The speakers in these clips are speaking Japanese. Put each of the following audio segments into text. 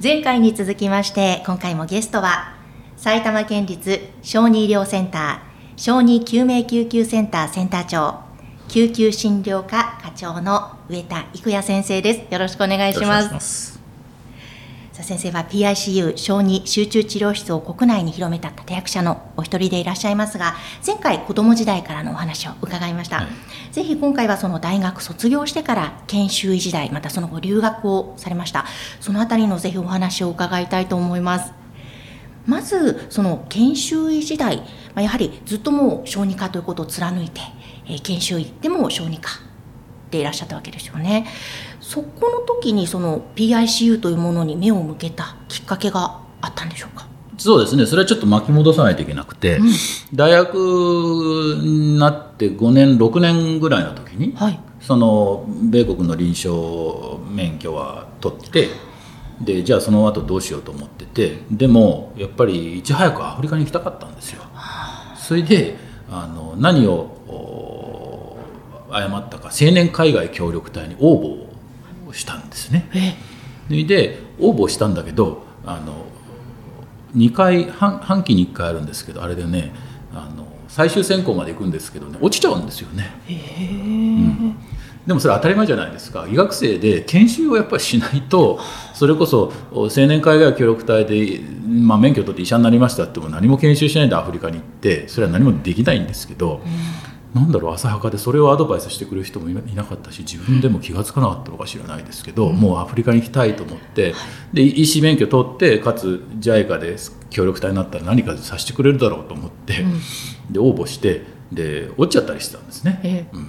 前回に続きまして今回もゲストは埼玉県立小児医療センター小児救命救急センターセンター長救急診療科課長の上田育也先生です。よろしくお願いします。さあ先生は PICU 小児集中治療室を国内に広めた立役者のお一人でいらっしゃいますが前回子ども時代からのお話を伺いました、はい、ぜひ今回はその大学卒業してから研修医時代またその後留学をされました。そのあたりのぜひお話を伺いたいと思います。まずその研修医時代、まあ、やはりずっともう小児科ということを貫いて、えー、研修医でも小児科でいらっしゃったわけですよねそこの時にその PICU というものに目を向けたきっかけがあったんでしょうか？そうですね。それはちょっと巻き戻さないといけなくて、うん、大学になって5年6年ぐらいの時に、はい、その米国の臨床免許は取ってでじゃあその後どうしようと思っててでもやっぱりいち早くアフリカに行きたかったんですよ。それであの何を誤ったか青年海外協力隊に応募したんですね。で応募したんだけどあの2回半半期に1回あるんですけどあれでねあの最終選考まで行くんですけどね落ちちゃうんですよね。うん。でもそれ当たり前じゃないですか。医学生で研修をやっぱりしないとそれこそ青年海外協力隊で、まあ、免許を取って医者になりましたっても何も研修しないでアフリカに行ってそれは何もできないんですけど、うんなんだろう浅はかでそれをアドバイスしてくれる人もいなかったし自分でも気が付かなかったのか知らないですけど、うん、もうアフリカに行きたいと思って、で医師免許取ってかつ JICA で協力隊になったら何かさせてくれるだろうと思って、うん、で応募してで落ちちゃったりしてたんですね。えうん。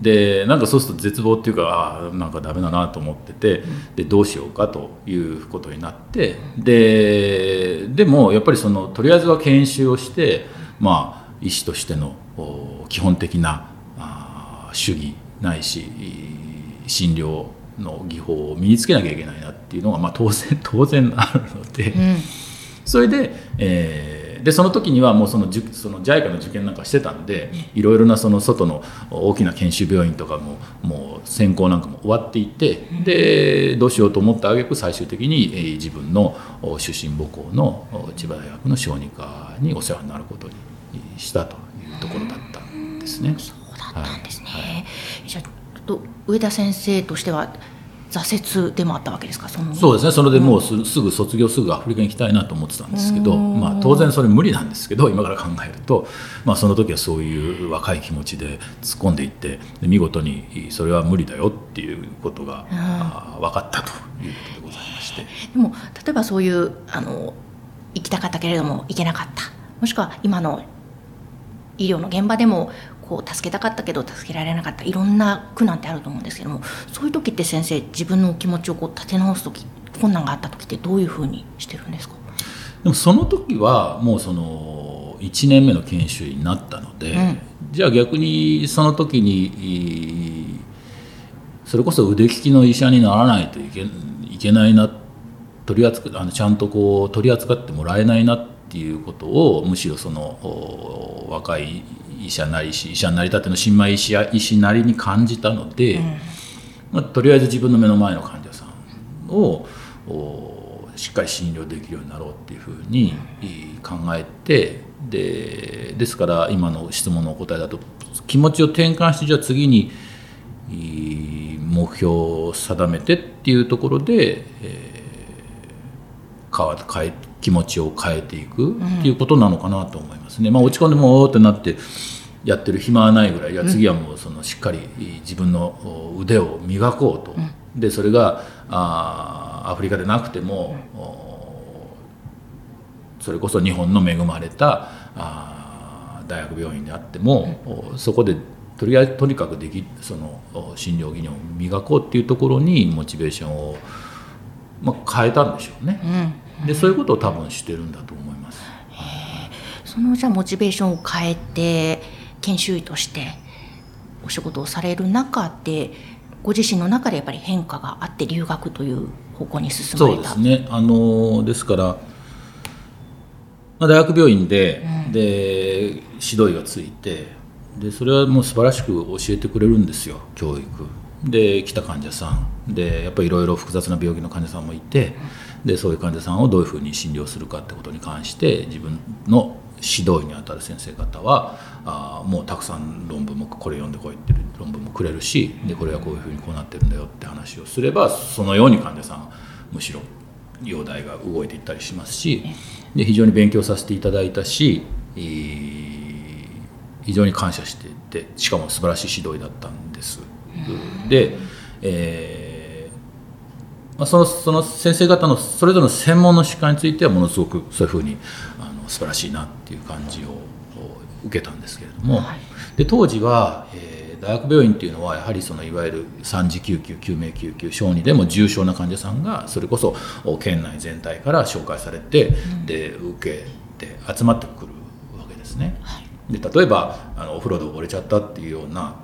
でなんかそうすると絶望っていうかあなんかダメだなと思っててでどうしようかということになってででもやっぱりそのとりあえずは研修をしてまあ医師としての基本的な主義ないし診療の技法を身につけなきゃいけないなっていうのが、まあ、当然 当然あるので、うん、それで、えー、でその時にはもうそのその JICA の受験なんかしてたんでいろいろなその外の大きな研修病院とかももう専攻なんかも終わっていてでどうしようと思った挙句最終的に、えー、自分の出身母校の千葉大学の小児科にお世話になることにしたというところだったんですね。そうだったんですね、はい、じゃあと上田先生としては挫折でもあったわけですか？そのそうですね。それでもうす,、すぐ卒業すぐアフリカに行きたいなと思ってたんですけど、まあ、当然それ無理なんですけど今から考えると、まあ、その時はそういう若い気持ちで突っ込んでいって見事にそれは無理だよっていうことが、分かったということでございまして。でも例えばそういうあの行きたかったけれども行けなかった。もしくは今の医療の現場でもこう助けたかったけど助けられなかった。いろんな苦難ってあると思うんですけどもそういう時って先生自分の気持ちをこう立て直す時困難があった時ってどういうふうにしてるんですか？でもその時はもうその1年目の研修医になったので、うん、じゃあ逆にその時にそれこそ腕利きの医者にならないといけいけないな取り扱あのちゃんとこう取り扱ってもらえないなっていうことをむしろその若い医者なり医者になりたての新米医師や医師なりに感じたので、うん、まあ、とりあえず自分の目の前の患者さんをしっかり診療できるようになろうっていうふうに考えてでですから今の質問のお答えだと気持ちを転換してじゃあ次に目標を定めてっていうところで、えー、変わ変え気持ちを変えていくっていうことなのかなと思いますね。まあ、落ち込んでもおってなってやってる暇はないぐらいいや次はもうそのしっかり自分の腕を磨こうと、でそれがあアフリカでなくてもそれこそ日本の恵まれたあ大学病院であっても、そこでとりあえずとにかくできその診療技能を磨こうっていうところにモチベーションをまあ、変えたんでしょうね、うん、でそういうことを多分してるんだと思います。そのじゃあモチベーションを変えて研修医としてお仕事をされる中でご自身の中でやっぱり変化があって留学という方向に進まれた。そうですね。あのですから、まあ、大学病院でうん、で指導医がついてでそれはもう素晴らしく教えてくれるんですよ教育。で来た患者さん。でやっぱりいろいろ複雑な病気の患者さんもいてでそういう患者さんをどういうふうに診療するかってことに関して自分の指導医にあたる先生方はあもうたくさん論文もこれ読んでこいってる論文もくれるしでこれはこういうふうにこうなってるんだよって話をすればそのように患者さんむしろ容体が動いていったりしますしで非常に勉強させていただいたし、えー、非常に感謝していてしかも素晴らしい指導医だったんです。で、えーまあ、そのその先生方のそれぞれの専門の疾患についてはものすごくそういうふうにあの素晴らしいなっていう感じを受けたんですけれども、はい、で当時は、えー、大学病院っていうのはやはりそのいわゆる3次救急救命救急小児でも重症な患者さんがそれこそ県内全体から紹介されて、うん、で受けて集まってくるわけですね。はい、で例えばあのお風呂で溺れちゃったっていうような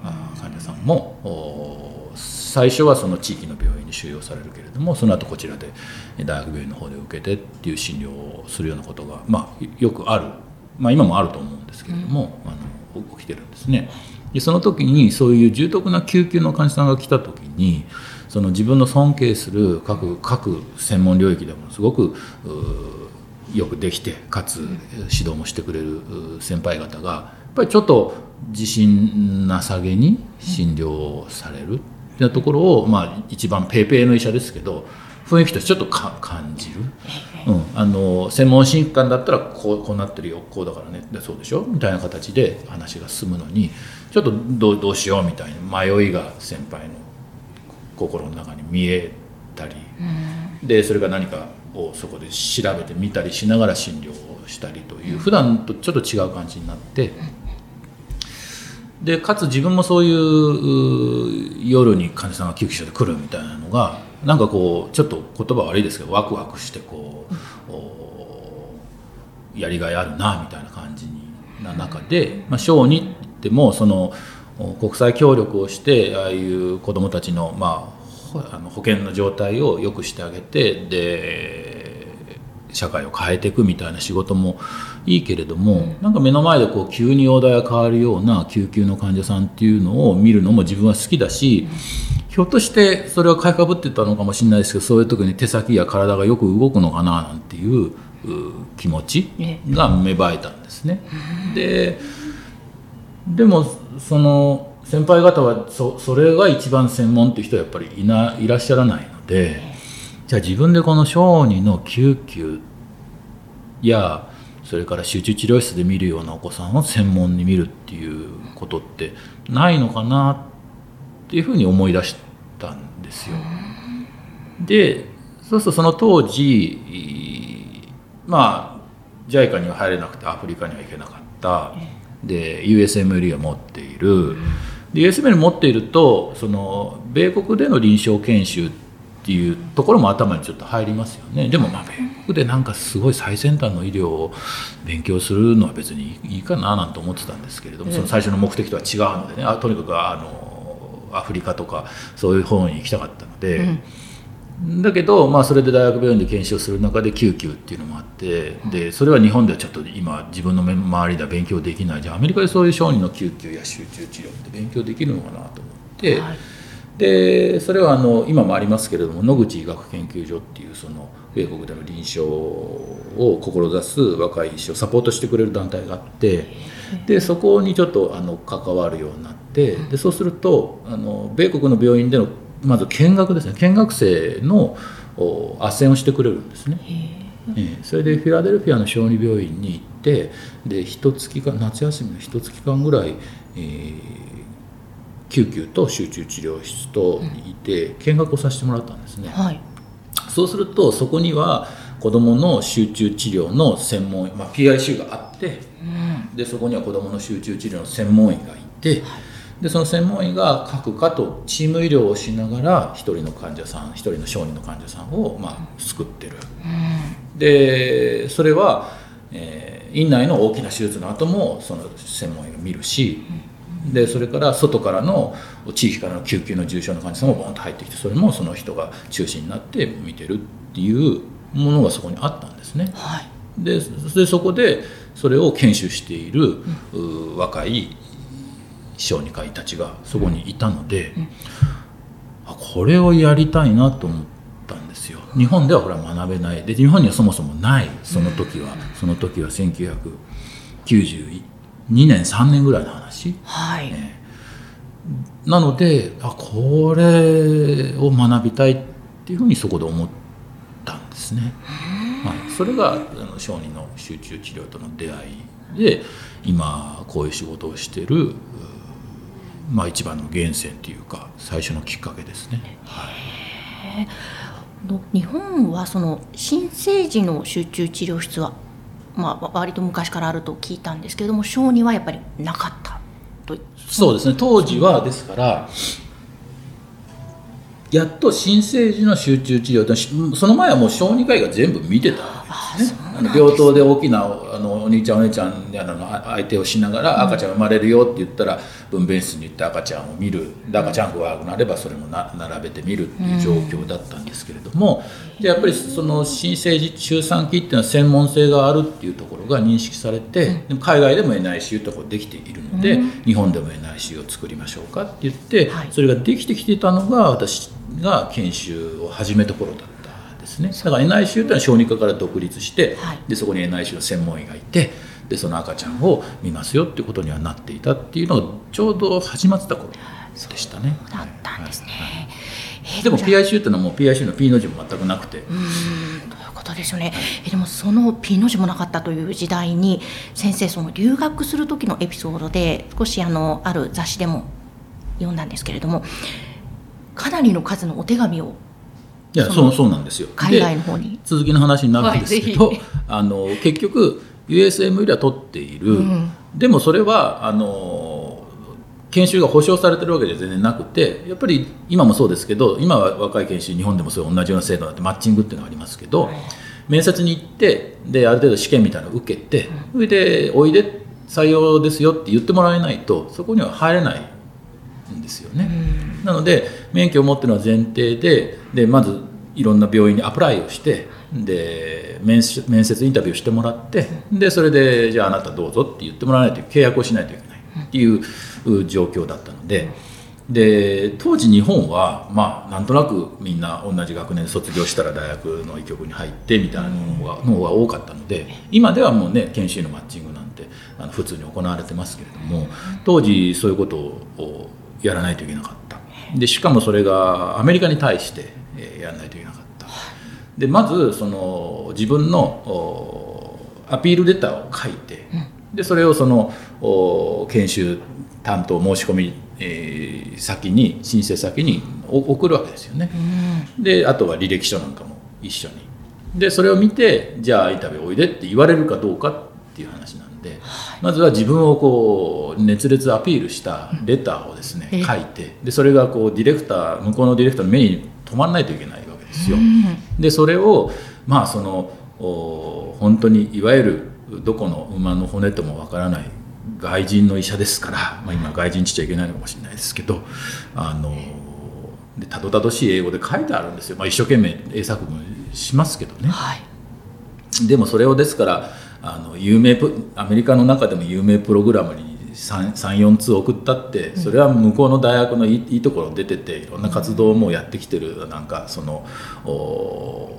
患者さんも最初はその地域の病院に収容されるけれどもその後こちらで大学病院の方で受けてっていう診療をするようなことが、まあ、よくある。まあ、今もあると思うんですけれども、うん、あの起きてるんですね。でその時にそういう重篤な救急の患者さんが来た時にその自分の尊敬する各各専門領域でもすごくよくできてかつ指導もしてくれる先輩方がやっぱりちょっと自信なさげに診療される。っていうところを、まあ、一番ペーペーの医者ですけど雰囲気としてちょっと感じる。うん、あの専門診官だったらこうこうなってるよこうだからね。でそうでしょ？みたいな形で話が進むのにちょっとどうどうしようみたいな迷いが先輩の心の中に見えたり、うん、でそれが何かをそこで調べてみたりしながら診療をしたりという普段とちょっと違う感じになって。でかつ自分もそういう夜に患者さんが救急車で来るみたいなのがなんかこうちょっと言葉悪いですけどワクワクしてこう、やりがいあるなみたいな感じな中で、まあ、小児ってもその国際協力をしてああいう子どもたちの,、まあ、あの保険の状態を良くしてあげてで社会を変えていくみたいな仕事もいいけれども、うん、なんか目の前でこう急に容体が変わるような救急の患者さんっていうのを見るのも自分は好きだし、うん。ひょっとしてそれは買いかぶってたのかもしれないですけどそういう時に手先や体がよく動くのかななんていう気持ちが芽生えたんですね。ででもその先輩方はそそれが一番専門っていう人はやっぱりいないらっしゃらないのでじゃあ自分でこの小児の救急やそれから集中治療室で見るようなお子さんを専門に見るっていうことってないのかなっていうふうに思い出したんですよ。でそうするとその当時まあ JICA には入れなくてアフリカには行けなかったで USMLE を持っているで USML 持っているとその米国での臨床研修っていうところも頭にちょっと入りますよね。でもまあ米国でなんかすごい最先端の医療を勉強するのは別にいいかななんて思ってたんですけれどもその最初の目的とは違うのでね。あとにかくあのアフリカとかそういう方に行きたかったので、うん、だけど、まあ、それで大学病院で研修をする中で救急っていうのもあってでそれは日本ではちょっと今自分の周りでは勉強できない。じゃあアメリカでそういう小児の救急や集中治療って勉強できるのかなと思って。はいでそれはあの今もありますけれども野口医学研究所っていうその米国での臨床を志す若い医師をサポートしてくれる団体があってでそこにちょっとあの関わるようになってでそうするとあの米国の病院でのまず見学ですね。見学生の斡旋をしてくれるんですね。え。それでフィラデルフィアの小児病院に行ってで一月間夏休みの一月間ぐらい、えー、救急と集中治療室といて見学をさせてもらったんですね。はい、そうするとそこには子どもの集中治療の専門、まあ、PICU があって、うん、でそこには子どもの集中治療の専門医がいて、はい、でその専門医が各科とチーム医療をしながら1人の患者さん1人の小児の患者さんをまあ救ってる、うん、でそれは、えー、院内の大きな手術の後もその専門医が見るし、うん、でそれから外からの地域からの救急の重症の患者さんもボンと入ってきてそれもその人が中心になって見てるっていうものがそこにあったんですね。はい、ででそこでそれを研修している、うん、若い小児科医たちがそこにいたので、うん、あこれをやりたいなと思ったんですよ。日本ではこれは学べない。で日本にはそもそもない。その時は、うん、その時は1992年3年ぐらいの話、はい。ね、なのであこれを学びたいっていうふうにそこで思ったんですね。はい、それがあの小児の集中治療との出会いで今こういう仕事をしてるまあ、一番の源泉というか最初のきっかけですね。はい、日本はその新生児の集中治療室は、まあ、割と昔からあると聞いたんですけれども小児はやっぱりなかったとそうですね当時はですからやっと新生児の集中治療その前はもう小児科医が全部見てた。あの病棟で大きなあのお兄ちゃんお姉ちゃんやの相手をしながら赤ちゃん生まれるよって言ったら分娩室に行って赤ちゃんを見る。赤ちゃんが悪くなればそれもな並べてみるっていう状況だったんですけれどもでやっぱりその新生児中産期っていうのは専門性があるっていうところが認識されてでも海外でも NICU とかできているので日本でも NICU を作りましょうかって言ってそれができてきてたのが私が研修を始めた頃だったですね。だから NICU というのは小児科から独立して、はい、でそこに NICU の専門医がいてでその赤ちゃんを見ますよっていうことにはなっていたっていうのがちょうど始まってた頃でしたね。だったんですね、はい、でも PICU っていうのはもう PICU の P の字も全くなくて。うんということですよね。えでもその P の字もなかったという時代に先生その留学する時のエピソードで少しあのある雑誌でも読んだんですけれどもかなりの数のお手紙をいやそうそうなんですよ。海外の方に。続きの話になるんですけど、はい、あの結局 USME では取っている、うん、でもそれはあの研修が保証されてるわけでは全然なくてやっぱり今もそうですけど今は若い研修日本でもそう同じような制度になってマッチングっていうのがありますけど、はい、面接に行ってである程度試験みたいなのを受けて、それでおいで採用ですよって言ってもらえないとそこには入れないんですよね。なので免許を持ってるのは前提ででまずいろんな病院にアプライをしてで面面接インタビューしてもらってでそれでじゃああなたどうぞって言ってもらわないと契約をしないといけないっていう状況だったので。で当時日本はまあなんとなくみんな同じ学年で卒業したら大学の医局に入ってみたいなのがのが多かったので今ではもうね研修のマッチングなんてあの普通に行われてますけれども当時そういうことをやらないといけなかったでしかもそれがアメリカに対してやらないといけなかった。でまずその自分のアピールレターを書いてでそれをその研修担当申し込み、えー、先に申請先に送るわけですよね、であとは履歴書なんかも一緒に。でそれを見てじゃあインタビューおいでって言われるかどうかっていう話なんで、まずは自分をこう熱烈アピールしたレターをですね、書いてでそれがこうディレクター向こうのディレクターの目に止まらないといけないわけですよ。でそれをまあその本当にいわゆるどこの馬の骨ともわからない外人の医者ですから、まあ、今外人ちっちゃいけないのかもしれないですけどあのでたどたどしい英語で書いてあるんですよ、まあ、一生懸命英作文しますけどね。はい、でもそれをですからあの有名アメリカの中でも有名プログラムに34通送ったってそれは向こうの大学のいいところ出てていろんな活動もやってきてるなんかその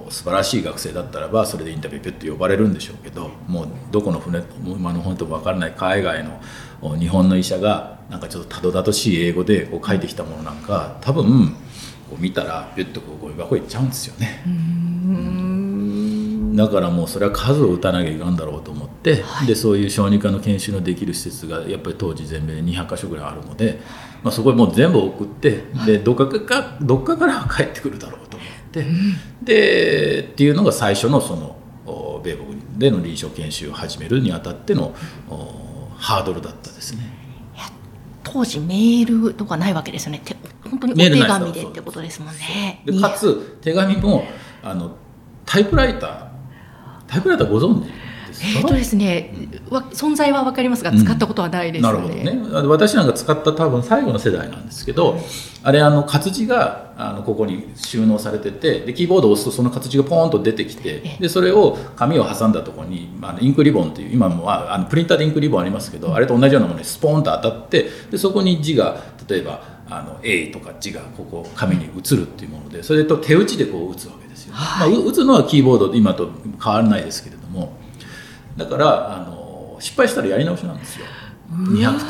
素晴らしい学生だったらばそれでインタビューピュッと呼ばれるんでしょうけどもうどこの船馬の本とも分からない海外の日本の医者がなんかちょっとたどたどしい英語でこう書いてきたものなんか多分こう見たらピュッとこうゴミ箱行っちゃうんですよね。だからもうそれは数を打たなきゃいかんだろうと思って、はい、でそういう小児科の研修のできる施設がやっぱり当時全米で200か所ぐらいあるので、まあ、そこにもう全部送ってでどっかかどっかからは帰ってくるだろうと思って、うん、でっていうのが最初のその米国での臨床研修を始めるにあたってのハードルだったですね。当当時メールとかないわけですよね。本当にお手紙でってことですもんね。でかつ手紙もあのタイプライタータイプライターご存知えーとですね、うん、存在は分かりますが使ったことはないです、ね。うん、なるほどね。私なんか使った多分最後の世代なんですけど、あれあの活字があのここに収納されててでキーボードを押すとその活字がポーンと出てきてでそれを紙を挟んだところに、まあ、インクリボンという今もあのプリンターでインクリボンありますけど、あれと同じようなものにスポーンと当たってでそこに字が例えばあの A とか字がここ紙に映るっていうものでそれと手打ちでこう打つわけですよ、ね、まあ、打つのはキーボード今と変わらないですけれどもだからあの失敗したらやり直しなんですよ。200通。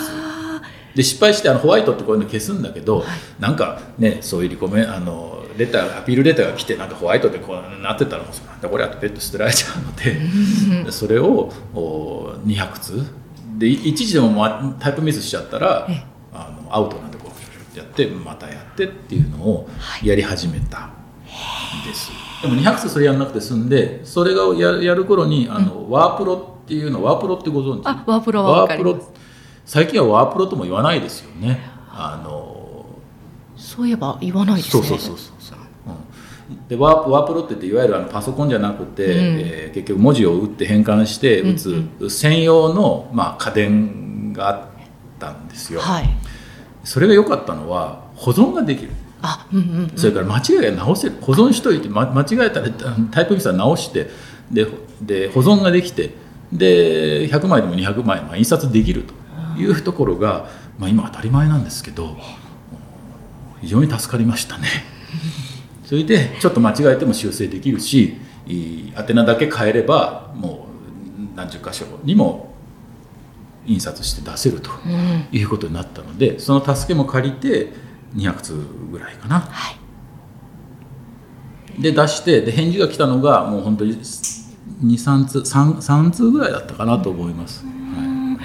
で失敗してあのホワイトってこういうの消すんだけど、はい、なんかねそういうリコメあのレターアピールレターが来てなんかホワイトでこうなってたらもうこれあとペット捨てられちゃうので それをお200通。で一時でも、ま、タイプミスしちゃったらあのアウトなんでこうやってまたやってっていうのをやり始めたんです。はいでも200数それやらなくて済んでそれがややる頃にあの、うん、ワープロっていうのワープロってご存知？あワープロはワープロ最近はワープロとも言わないですよね。あのそういえば言わないですね。そうそうそうそう、う。ん、でワーワープロって言っていわゆるあのパソコンじゃなくて、うん、えー、結局文字を打って変換して打つ、うん、専用の、まあ、家電があったんですよ、はい、それが良かったのは保存ができるあ、うんうんうん、それから間違いが直せる保存しといて、ま、間違えたらタイプミスは直してでで保存ができてで100枚でも200枚も印刷できるというところが、まあ、今当たり前なんですけど非常に助かりましたね。それでちょっと間違えても修正できるし宛名だけ変えればもう何十箇所にも印刷して出せるということになったので、その助けも借りて200通ぐらいかな、はい、で出してで返事が来たのがもう本当に23通 3, 3通ぐらいだったかなと思います、は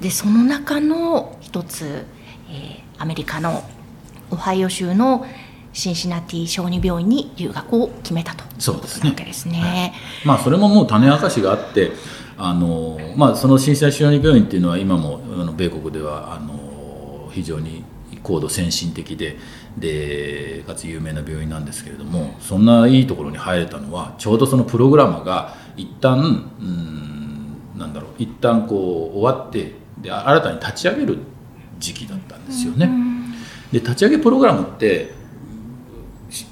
い、でその中の一つ、えー、アメリカのオハイオ州のシンシナティ小児病院に留学を決めたと。そうですね。ですね。はい、まあそれももう種明かしがあってあの、まあ、そのシンシナティ小児病院っていうのは今もあの米国ではあの非常に高度先進的ででかつ有名な病院なんですけれどもそんないいところに入れたのはちょうどそのプログラムが一旦うんなんだろう一旦こう終わってで新たに立ち上げる時期だったんですよね。で立ち上げプログラムって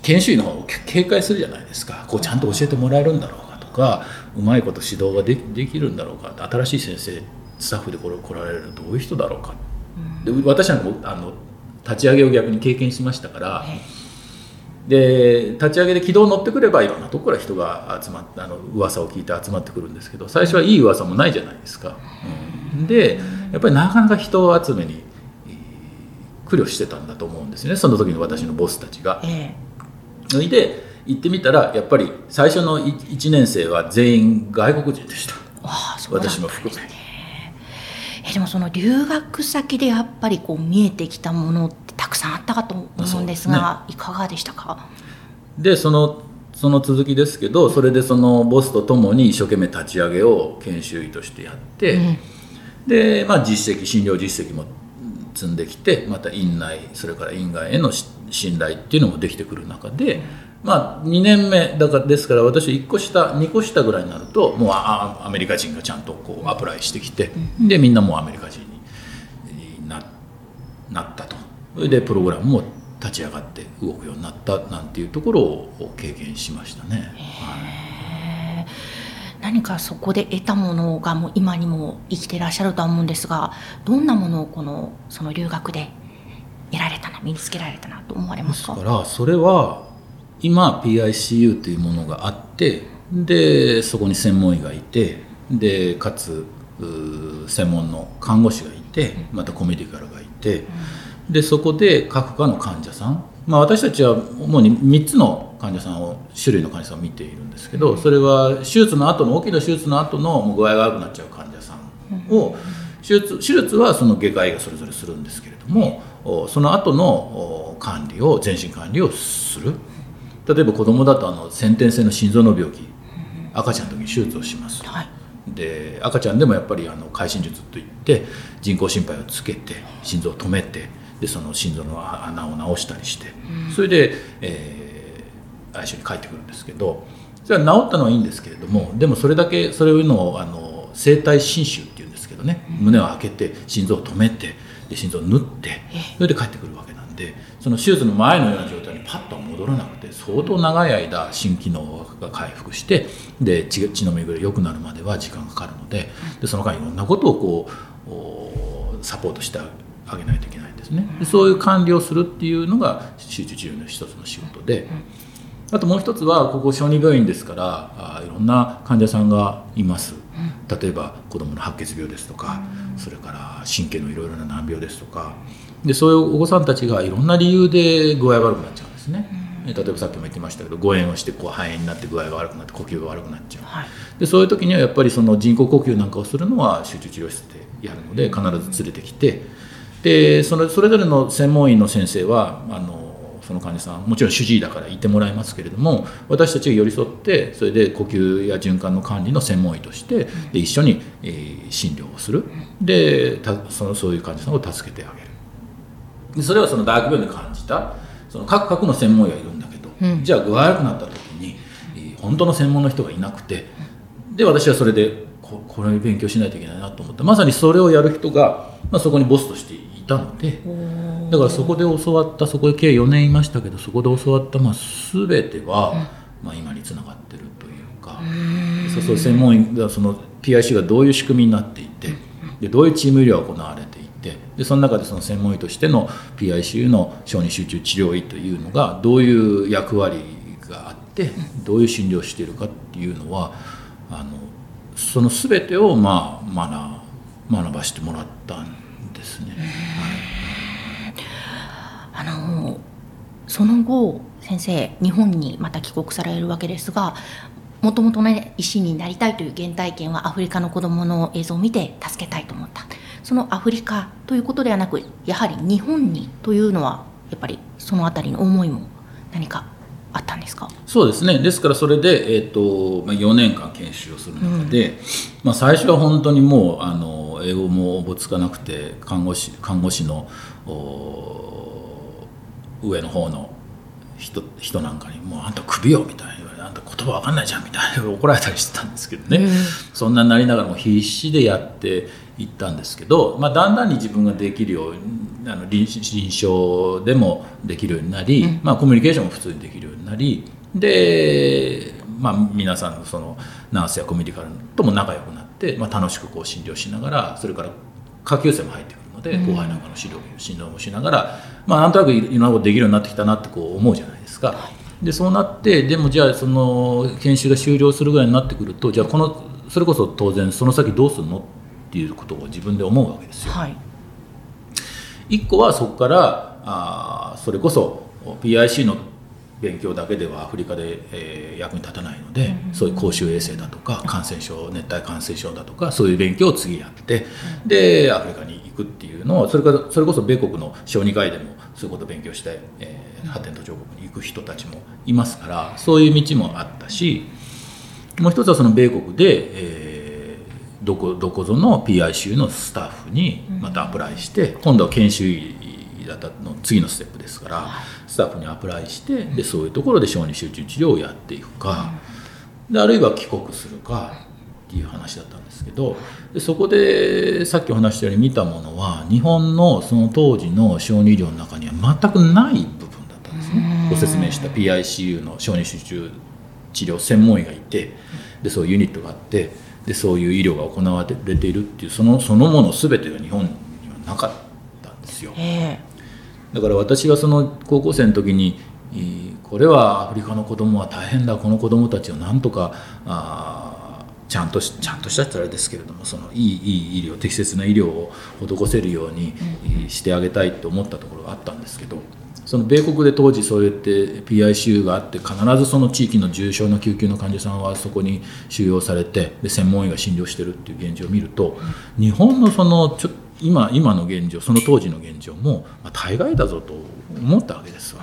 研修医の方を警戒するじゃないですか。こうちゃんと教えてもらえるんだろうかとかうまいこと指導がでできるんだろうか。新しい先生スタッフで来られるどういう人だろうか。で私なんかもあの立ち上げを逆に経験しましたから、で立ち上げで軌道に乗ってくればいろんなところから人が集まってあの噂を聞いて集まってくるんですけど最初はいい噂もないじゃないですか。うん、でやっぱりなかなか人集めに苦慮してたんだと思うんですよねその時の私のボスたちが。それで行ってみたらやっぱり最初の1年生は全員外国人でした。私も含め。でもその留学先でやっぱりこう見えてきたものってたくさんあったかと思うんですが、ね、いかがでしたか？でそのその続きですけどそれでそのボスとともに一生懸命立ち上げを研修医としてやって、うん、で、まあ、実績診療実績も積んできてまた院内それから院外への信頼っていうのもできてくる中で、まあ、2年目だからですから私1個下2個下ぐらいになるともうアメリカ人がちゃんとこうアプライしてきてでみんなもうアメリカ人にななったと。それでプログラムも立ち上がって動くようになったなんていうところを経験しましたね。何かそこで得たものがもう今にも生きてらっしゃるとは思うんですがどんなものをこのその留学で得られたな身につけられたなと思われますか？ですからそれは今 PICU というものがあってでそこに専門医がいてでかつ専門の看護師がいてまたコメディカルがいてでそこで各科の患者さん、まあ、私たちは主に3つの患者さんを種類の患者さんを見ているんですけどそれは手術の後の大きな手術の後の具合が悪くなっちゃう患者さんを手術手術はその外科医がそれぞれするんですけれどもその後の管理を全身管理をする。例えば子供だとあの先天性の心臓の病気赤ちゃんの時に手術をします、はい、で赤ちゃんでもやっぱりあの会心術といって人工心肺をつけて心臓を止めてでその心臓の穴を直したりして、それで、えー、ICU に帰ってくるんですけどそれは治ったのはいいんですけれどもでもそれだけそれいうのをあの生体侵襲っていうんですけどね、胸を開けて心臓を止めてで心臓を縫ってそれで帰ってくるわけなでその手術の前のような状態にパッと戻らなくて相当長い間心機能が回復してで血血の巡りが良くなるまでは時間がかかるのででその間いろんなことをこうサポートしてあげないといけないんですねでそういう管理をするっていうのが集中治療の一つの仕事で。あともう一つはここ小児病院ですからあいろんな患者さんがいます例えば子どもの白血病ですとかそれから神経のいろいろな難病ですとかでそういうお子さんたちがいろんな理由で具合が悪くなっちゃうんですね。例えばさっきも言ってましたけど誤嚥をしてこう肺炎になって具合が悪くなって呼吸が悪くなっちゃう、はい、でそういう時にはやっぱりその人工呼吸なんかをするのは集中治療室でやるので必ず連れてきて。でそれそれぞれの専門医の先生はあのその患者さんもちろん主治医だからいてもらいますけれども私たちが寄り添ってそれで呼吸や循環の管理の専門医としてで一緒に、えー、診療をする。でたそのそういう患者さんを助けてあげるでそれはその大学病院で感じたその各々の専門医がいるんだけど、うん、じゃあ具合悪くなった時に、えー、本当の専門の人がいなくてで私はそれでここれ勉強しないといけないなと思ってまさにそれをやる人が、まあ、そこにボスとしていたのでだからそこで教わったそこで計4年いましたけどそこで教わった、まあ、全ては、まあ、今につながってるというかそうそう専門医がその PIC がどういう仕組みになっていてでどういうチーム医療が行われてでその中でその専門医としての PICU の小児集中治療医というのがどういう役割があってどういう診療をしているかっていうのはあのその全てをまあ学学ばしてもらったんですね。はい、あのその後先生日本にまた帰国されるわけですがもともとね医師になりたいという原体験はアフリカの子どもの映像を見て助けたいと思ったそのアフリカということではなくやはり日本にというのはやっぱりその辺りの思いも何かあったんですか？そうですね。ですからそれで、えーとまあ、4年間研修をする中で、うん、まあ、最初は本当にもうあの英語もおぼつかなくて看護師看護師の上の方の人人なんかに「もうあんた首よ」みたいな。言われて「あんた言葉わかんないじゃん」みたいな怒られたりしてたんですけどね、うん、そんなになりながらも必死でやっていったんですけど、まあ、だんだんに自分ができるようにあの臨床でもできるようになり、うん、まあ、コミュニケーションも普通にできるようになりで、まあ、皆さんのそのナースやコミュニカルとも仲良くなって、まあ、楽しくこう診療しながらそれから下級生も入ってくるので、後輩なんかの指導診療もしながら、まあ、なんとなくいろんなことできるようになってきたなってこう思うじゃないですか。でそうなってでもじゃあその研修が終了するぐらいになってくるとじゃあこのそれこそ当然その先どうするのっていうことを自分で思うわけですよ。はい、1個はそこからあそれこそ PIC の勉強だけではアフリカで、えー、役に立たないので、うん、そういう公衆衛生だとか感染症熱帯感染症だとかそういう勉強を次やって、うん、でアフリカに行くっていうのをそれからそれこそ米国の小児科医でもそういうことを勉強して、えー、発展途上国に行く人たちもいますからそういう道もあったしもう一つはその米国で、えー、どこどこぞの PICU のスタッフにまたアプライして、今度は研修医だったの次のステップですから。スタッフにアプライしてでそういうところで小児集中治療をやっていくかであるいは帰国するかっていう話だったんですけどでそこでさっきお話したように見たものは日本のその当時の小児医療の中には全くないご説明した PICU の小児集中治療専門医がいてでそういうユニットがあってでそういう医療が行われているっていうそのそのもの全てが日本にはなかったんですよ。えーだから私がその高校生の時にこれはアフリカの子供は大変だこの子供たちをなんとかあちゃんとちゃんとしたってあれですけれどもそのいいいい医療適切な医療を施せるようにしてあげたいと思ったところがあったんですけどその米国で当時そうやって PICU があって必ずその地域の重症の救急の患者さんはそこに収容されてで専門医が診療してるっていう現状を見ると日本のそのちょ今今の現状その当時の現状も、まあ、大概だぞと思ったわけですわ。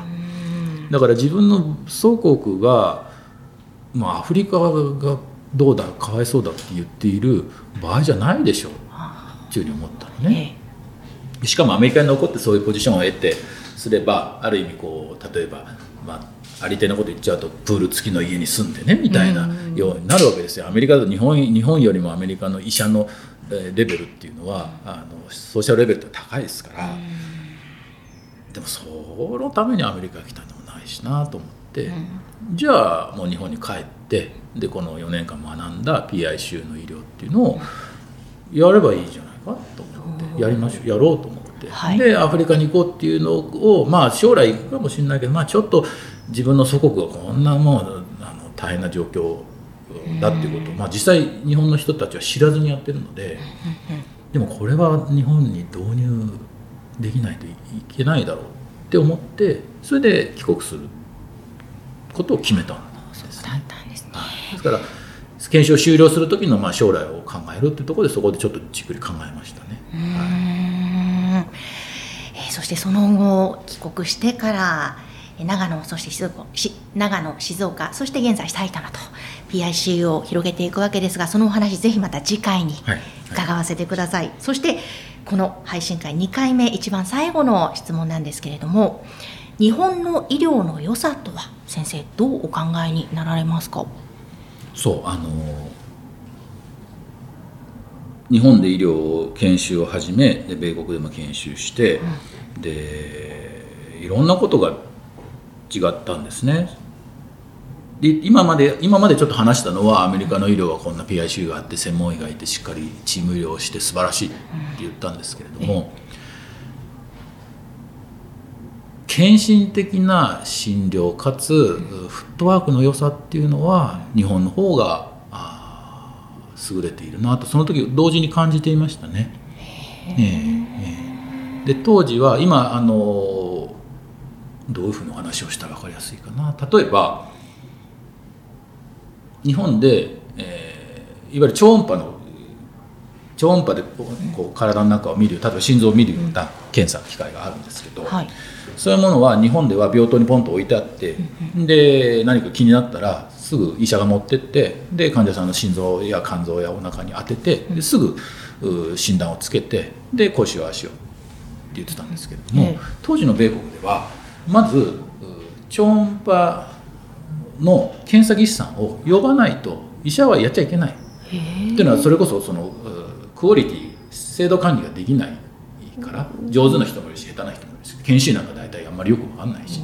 だから自分の祖国が、まあ、アフリカがどうだかわいそうだって言っている場合じゃないでしょう。っていうふうに思ったのね、えしかもアメリカに残ってそういうポジションを得てすればある意味こう例えば、まあ、ありていなこと言っちゃうとプール付きの家に住んでねみたいなようになるわけですよ。アメリカだと日本日本よりもアメリカの医者のレベルっていうのはあのソーシャルレベルって高いですから、でもそのためにアメリカ来たんでもないしなと思って、じゃあもう日本に帰ってでこの4年間学んだ PI 州の医療っていうのをやればいいじゃないかと思ってやりましょうやろうと思って、はい、でアフリカに行こうっていうのをまあ将来行くかもしれないけど、まあ、ちょっと自分の祖国がこんなもうあの大変な状況だっていうことを、まあ、実際日本の人たちは知らずにやってるのででもこれは日本に導入できないといけないだろうって思ってそれで帰国することを決めたんですね。ですから検証終了する時のまあ将来を考えるっていうところでそこでちょっとじっくり考えましたね。はいえー、そしてその後帰国してから長野そして静岡長野静岡そして現在埼玉と PICU を広げていくわけですがそのお話ぜひまた次回に伺わせてください、はい。はい、そしてこの配信会2回目一番最後の質問なんですけれども日本の医療の良さとは先生どうお考えになられますか？そうあの日本で医療研修を始めで米国でも研修して、うん、でいろんなことが違ったんですね。で今まで今までちょっと話したのはアメリカの医療はこんな PICU があって専門医がいてしっかりチーム医療をして素晴らしいって言ったんですけれども、献身的な診療かつフットワークの良さっていうのは日本の方が優れているなと。その時同時に感じていましたね。えー、で当時は今あのどういうふうにお話をしたら分かりやすいかな。例えば日本で、えー、いわゆる超音波の超音波でこう体の中を見る例えば心臓を見るような検査機械があるんですけど、はい、そういうものは日本では病棟にポンと置いてあって、で何か気になったらすぐ医者が持ってってで患者さんの心臓や肝臓やお腹に当ててですぐ診断をつけてで腰を足をって言ってたんですけれども、当時の米国ではまず超音波の検査技師さんを呼ばないと医者はやっちゃいけない。っていうのはそれこそそのクオリティ制度管理ができないから上手な人もいるし下手な人もいるし研修なんか大体あんまりよく分かんないし。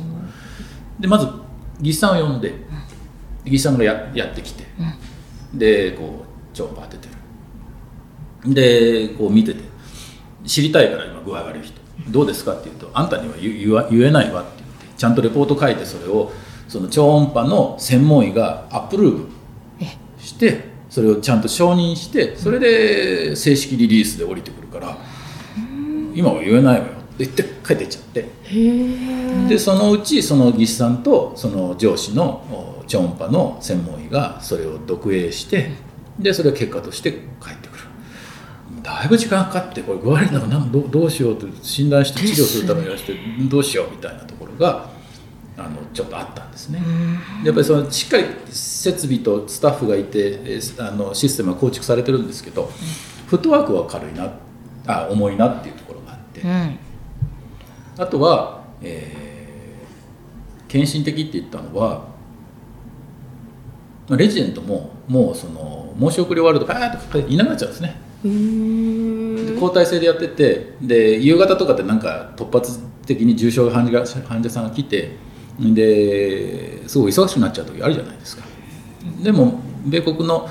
でまず技師さんを呼んで技師さんがややってきて。でこう超音波当ててる。でこう見てて。知りたいから今具合悪い人。どうですかって言うとあんたには言言えないわって言ってちゃんとレポート書いてそれをその超音波の専門医がアップルーブしてそれをちゃんと承認してそれで正式リリースで降りてくるから今は言えないわよ言って帰ってっちゃって。でそのうちその技師さんとその上司の超音波の専門医がそれを読影してでそれを結果として帰ってくる。だいぶ時間かかってこれ具合悪いのどどうしようと診断して治療するためにはしてどうしようみたいなところがあのちょっとあったんですね。やっぱりそのしっかり設備とスタッフがいてあのシステムは構築されてるんですけど、フットワークは軽いなあ重いなっていうところがあって、うん、あとは、えー、献身的って言ったのはレジデントももうその申し送り終わるとパーッといなくなっちゃうんですね。交代制でやっててで夕方とかってなんか突発的に重症患者患者さんが来てですごい忙しくなっちゃう時あるじゃないですか。でも米国の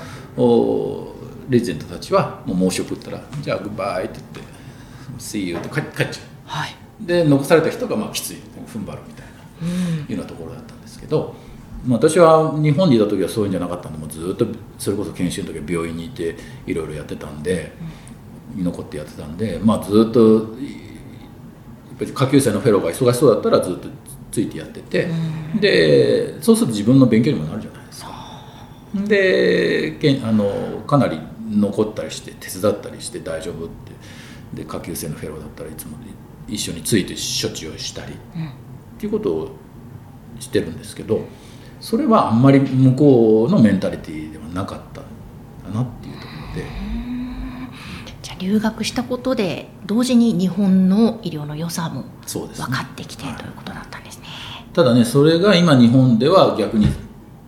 レジデントたちはもう申し送ったら「じゃあグッバイ」って言って「See you」って帰っちゃう、はい、で残された人がまあきつい。踏ん張るみたいな、いうようなところだったんですけど、まあ、私は日本にいた時はそういうんじゃなかったんでもずっとそれこそ研修の時は病院にいていろいろやってたんで、居残ってやってたんで、まあ、ずっとやっぱり下級生のフェローが忙しそうだったらずっとついてやってて、うん、でそうすると自分の勉強にもなるじゃないですか。でけあのかなり残ったりして手伝ったりして大丈夫ってで下級生のフェローだったらいつも一緒について処置をしたり、うん、っていうことをしてるんですけどそれはあんまり向こうのメンタリティーではなかったなっていうところで。じゃあ留学したことで同時に日本の医療の良さも分かってきて、ということだったんですね。ただねそれが今日本では逆に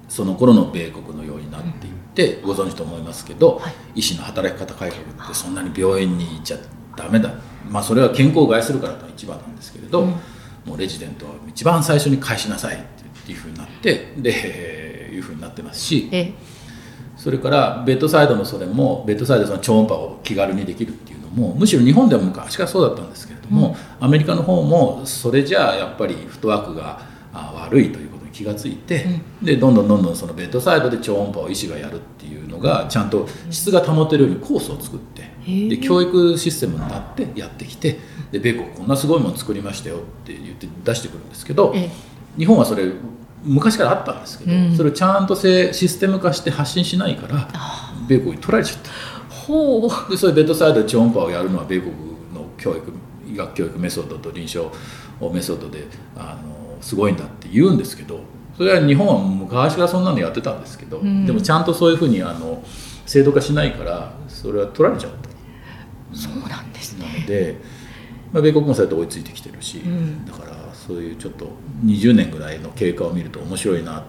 その頃の米国のようになっていって、ご存知と思いますけど、はい、医師の働き方改革ってそんなに病院に行っちゃダメだまあそれは健康を害するからと一番なんですけれど、うん、もうレジデントは一番最初に返しなさいっていうふうになってで いうふうになってますしそれからベッドサイドのそれもベッドサイドその超音波を気軽にできるっていうのもむしろ日本でも昔からそうだったんですけれども、うん、アメリカの方もそれじゃあやっぱりフットワークが悪いということに気がついて、うん、でどんどんどんどんそのベッドサイドで超音波を医師がやるっていうのがちゃんと質が保てるようにコースを作ってで教育システムになってやってきてで米国こんなすごいもの作りましたよって言って出してくるんですけど日本はそれ昔からあったんですけど、うん、それをちゃんとシステム化して発信しないから米国に取られちゃった。ほう。でそういうベッドサイドで超音波をやるのは米国の教育医学教育メソッドと臨床メソッドであのすごいんだって言うんですけどそれは日本は昔からそんなのやってたんですけど、うん、でもちゃんとそういうふうにあの制度化しないからそれは取られちゃった。そうなんですね。なので、まあ、米国もそうやって追いついてきてるし、うん、だからそういうちょっと20年ぐらいの経過を見ると面白いな。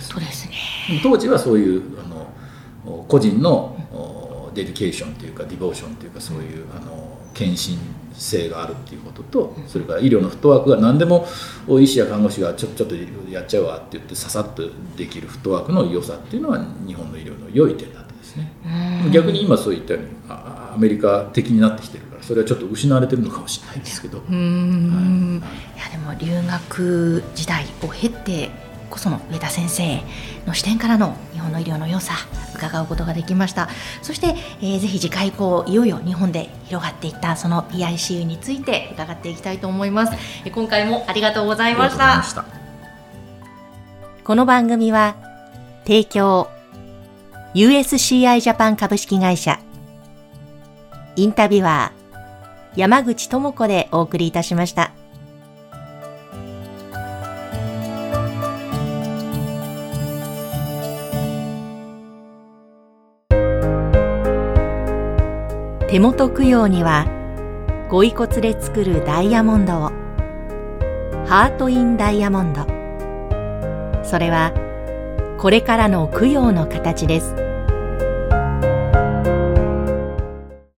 そうですね。当時はそういうあの個人の dedication というか devotion というかそういうあの献身性があるっていうこととそれから医療のフットワークが何でも医師や看護師がちょちょっとやっちゃうわって言ってささっとできるフットワークの良さっていうのは日本の医療の良い点だったですね。逆に今そういったようにアメリカ的になってきてるからそれはちょっと失われてるのかもしれないですけど、はい、いやでも留学時代を経てこその上田先生の視点からの日本の医療の良さ伺うことができました。そして、えー、ぜひ次回以降いよいよ日本で広がっていったその PICU について伺っていきたいと思います、え今回もありがとうございました。この番組は提供 USCI ジャパン株式会社。インタビュアー山口智子でお送りいたしました。手元供養にはご遺骨で作るダイヤモンドを。ハート・イン・ダイヤモンド。それはこれからの供養の形です。